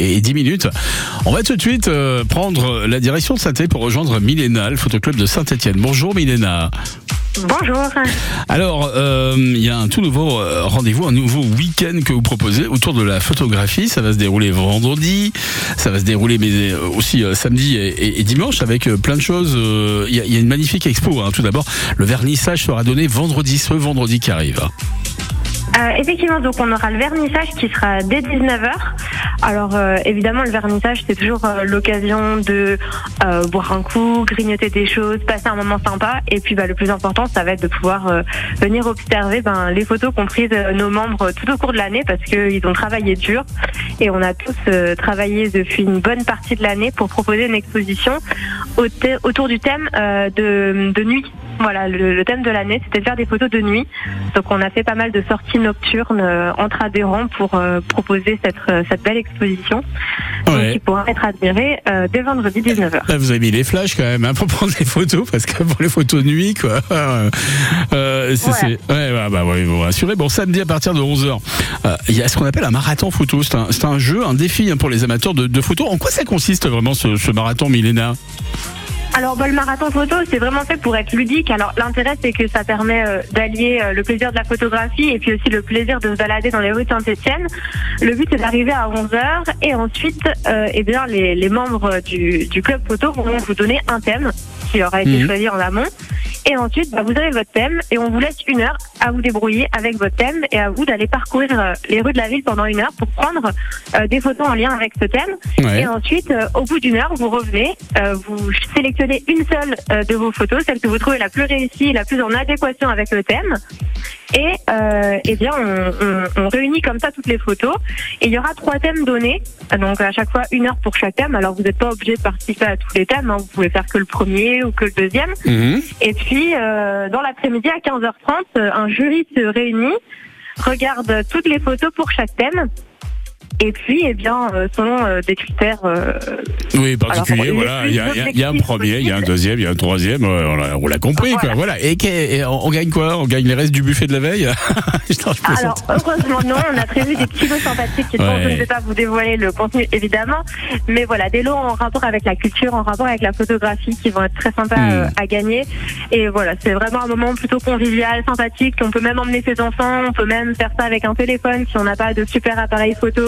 et 10 minutes. On va tout de suite euh, prendre la direction de saint pour rejoindre Milena, le photoclub de Saint-Etienne. Bonjour Milena. Bonjour. Alors, euh, il y a un tout nouveau euh, rendez-vous, un nouveau week-end que vous proposez autour de la photographie. Ça va se dérouler vendredi, ça va se dérouler mais aussi samedi et, dimanche avec plein de choses. Il y, a, une magnifique expo. Hein. Tout d'abord, le vernissage sera donné vendredi, ce vendredi qui arrive. Euh, effectivement, donc on aura le vernissage qui sera dès 19h. Alors euh, évidemment, le vernissage, c'est toujours euh, l'occasion de boire un coup, grignoter des choses, passer un moment sympa. Et puis bah, le plus important, ça va être de pouvoir venir observer ben, les photos qu'ont prises nos membres tout au cours de l'année parce qu'ils ont travaillé dur. Et on a tous travaillé depuis une bonne partie de l'année pour proposer une exposition autour du thème de, de nuit. Voilà, le, thème de l'année, c'était de faire des photos de nuit. Donc on a fait pas mal de sorties nocturnes euh, entre adhérents pour euh, proposer cette, euh, cette belle exposition qui pourra être admirée dès vendredi 19h. vous avez mis les flashs quand même hein, pour prendre les photos, parce que pour les photos de nuit, quoi. c'est, ouais. bah, bah vous rassurez. Bon, samedi à partir de 11h, il y a ce qu'on appelle un marathon photo. C'est un, un, jeu, un défi hein, pour les amateurs de, de photos. En quoi ça consiste vraiment ce, ce marathon, Milena? Alors bah, le marathon photo, c'est vraiment fait pour être ludique. Alors l'intérêt, c'est que ça permet euh, d'allier euh, le plaisir de la photographie et puis aussi le plaisir de se balader dans les rues de Saint-Etienne. Le but, c'est d'arriver à 11h et ensuite, euh, eh bien, les, les membres du, du, club photo vont vous donner un thème qui aura été mhm. choisi en amont. Et ensuite, bah, vous avez votre thème et on vous laisse une heure à vous débrouiller avec votre thème et à vous d'aller parcourir euh, les rues de la ville pendant une heure pour prendre euh, des photos en lien avec ce thème. Et ensuite, euh, au bout d'une heure, vous revenez, vous sélectionnez une seule de vos photos, celle que vous trouvez la plus réussie, la plus en adéquation avec le thème. Et eh bien, on, on, réunit comme ça toutes les photos. Et il y aura trois thèmes donnés, donc à chaque fois une heure pour chaque thème. Alors vous n'êtes pas obligé de participer à tous les thèmes, hein. vous pouvez faire que le premier ou que le deuxième. Mhm. Et puis dans l'après-midi à 15h30, un jury se réunit, regarde toutes les photos pour chaque thème et puis, eh bien, euh, selon euh, des critères. Euh, oui, particuliers, voilà. Il y, a, un premier, il y a un deuxième, il y a un troisième. on l'a compris, quoi. Voilà. Et, on, gagne quoi? On gagne les restes du buffet de la veille? Alors, heureusement, non. On a prévu des petits lots sympathiques. je ne vais pas vous dévoiler le contenu, évidemment. Mais voilà, des lots en rapport avec la culture, en rapport avec la photographie qui vont être très sympas hmm. à gagner. Et voilà, c'est vraiment un moment plutôt convivial, sympathique. On peut même emmener ses enfants. On peut même faire ça avec un téléphone si on n'a pas de super appareil photo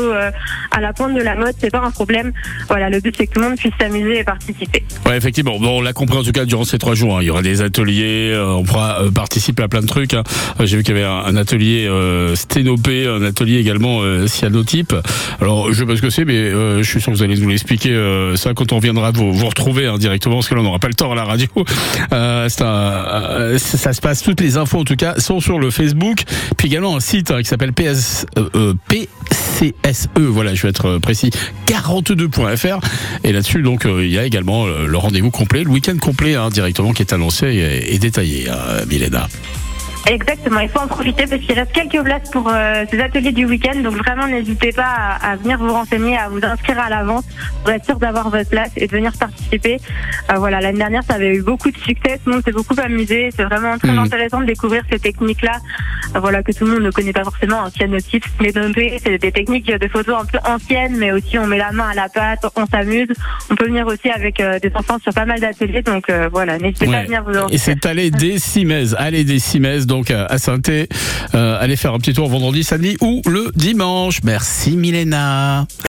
à la pointe de la mode, c'est pas un problème. Voilà, le but c'est que tout le monde puisse s'amuser et participer. Ouais, effectivement. Bon, on l'a compris en tout cas durant ces trois jours. Hein. Il y aura des ateliers, euh, on pourra euh, participer à plein de trucs. Hein. J'ai vu qu'il y avait un, atelier sténopé, un atelier également cyanotype. Alors, je sais pas ce que c'est, mais je suis sûr que vous allez nous l'expliquer ça quand on viendra vous, retrouver hein, directement, parce que là on n'aura pas le temps à la radio. Ça se passe, toutes les infos en tout cas sont sur le Facebook, puis également un site qui s'appelle PS, PCSE E, voilà, je vais être euh, précis, 42.fr. Et là-dessus, donc, euh, il y a également euh, le rendez-vous complet, le week-end complet hein, directement qui est annoncé et, détaillé, hein, Milena. Exactement, il faut en profiter parce qu'il reste quelques places pour euh, ces ateliers du week-end. Donc vraiment, n'hésitez pas à, venir vous renseigner, à vous inscrire à l'avance pour être sûr d'avoir votre place et de venir participer. Euh, voilà, l'année dernière, ça avait eu beaucoup de succès, tout le monde s'est beaucoup amusé. C'est vraiment très mm. intéressant de découvrir ces techniques-là, euh, voilà, que tout le monde ne connaît pas forcément. Un cyanotype, mais c'est des techniques de photos un peu anciennes, mais aussi on met la main à la pâte, on s'amuse. On peut venir aussi avec des enfants sur pas mal d'ateliers. Donc voilà, n'hésitez pas à venir vous inscrire. Et c'est allez des Cimaises, allez des Cimaises donc à saint euh, allez faire un petit tour vendredi, samedi ou le dimanche. Merci Milena.